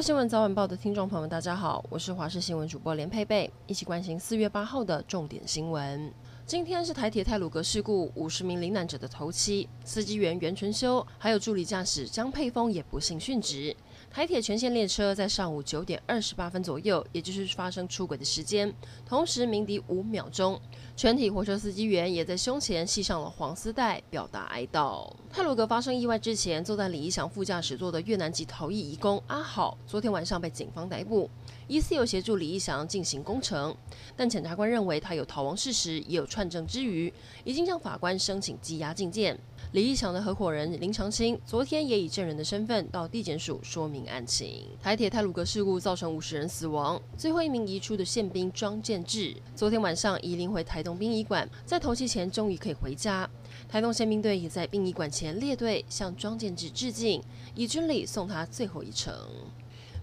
新闻早晚报的听众朋友们，大家好，我是华视新闻主播连佩佩，一起关心四月八号的重点新闻。今天是台铁泰鲁格事故五十名罹难者的头七，司机员袁纯修还有助理驾驶江佩峰也不幸殉职。台铁全线列车在上午九点二十八分左右，也就是发生出轨的时间，同时鸣笛五秒钟，全体火车司机员也在胸前系上了黄丝带，表达哀悼。泰鲁格发生意外之前，坐在李一祥副驾驶座的越南籍逃逸移工阿好，昨天晚上被警方逮捕。疑似有协助李义祥进行工程，但检察官认为他有逃亡事实，也有串证之余，已经向法官申请羁押禁见。李义祥的合伙人林长青昨天也以证人的身份到地检署说明案情。台铁泰鲁格事故造成五十人死亡，最后一名移出的宪兵庄建志，昨天晚上移灵回台东殡仪馆，在头七前终于可以回家。台东宪兵队也在殡仪馆前列队向庄建志致敬，以军礼送他最后一程。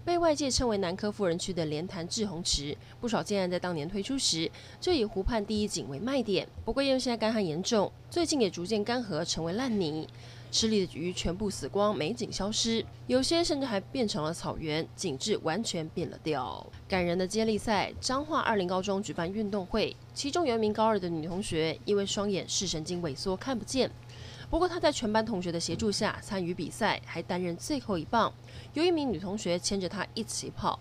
被外界称为南科富人区的莲潭滞洪池，不少建案在当年推出时就以湖畔第一景为卖点。不过因为现在干旱严重，最近也逐渐干涸，成为烂泥，池里的鱼全部死光，美景消失，有些甚至还变成了草原，景致完全变了调。感人的接力赛，彰化二林高中举办运动会，其中有一名高二的女同学因为双眼视神经萎缩看不见。不过，他在全班同学的协助下参与比赛，还担任最后一棒。有一名女同学牵着他一起跑，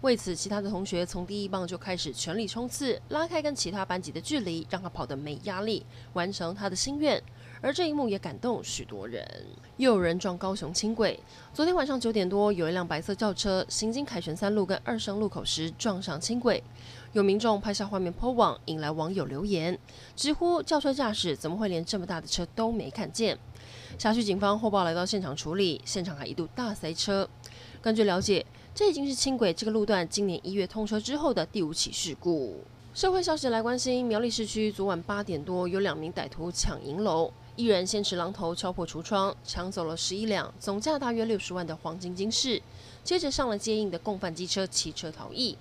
为此，其他的同学从第一棒就开始全力冲刺，拉开跟其他班级的距离，让他跑得没压力，完成他的心愿。而这一幕也感动许多人。又有人撞高雄轻轨，昨天晚上九点多，有一辆白色轿车行经凯旋三路跟二圣路口时撞上轻轨。有民众拍下画面 PO 网，引来网友留言，直呼轿车驾驶怎么会连这么大的车都没看见？辖区警方后报来到现场处理，现场还一度大塞车。根据了解，这已经是轻轨这个路段今年一月通车之后的第五起事故。社会消息来关心，苗栗市区昨晚八点多，有两名歹徒抢银楼，一人先持榔头敲破橱窗，抢走了十一两总价大约六十万的黄金金饰，接着上了接应的共犯机车骑车逃逸。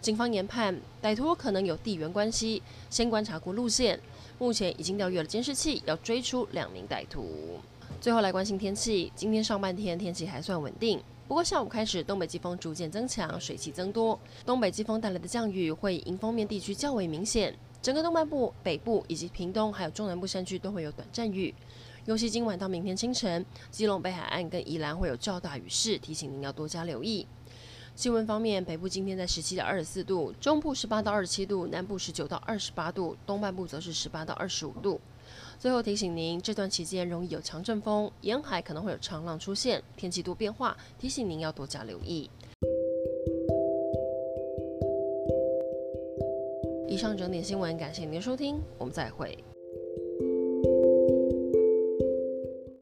警方研判，歹徒可能有地缘关系，先观察过路线，目前已经调阅了监视器，要追出两名歹徒。最后来关心天气，今天上半天天气还算稳定，不过下午开始东北季风逐渐增强，水汽增多，东北季风带来的降雨会迎风面地区较为明显，整个东半部、北部以及屏东还有中南部山区都会有短暂雨，尤其今晚到明天清晨，基隆北海岸跟宜兰会有较大雨势，提醒您要多加留意。气温方面，北部今天在十七到二十四度，中部十八到二十七度，南部十九到二十八度，东半部则是十八到二十五度。最后提醒您，这段期间容易有强阵风，沿海可能会有长浪出现，天气多变化，提醒您要多加留意。以上整点新闻，感谢您的收听，我们再会。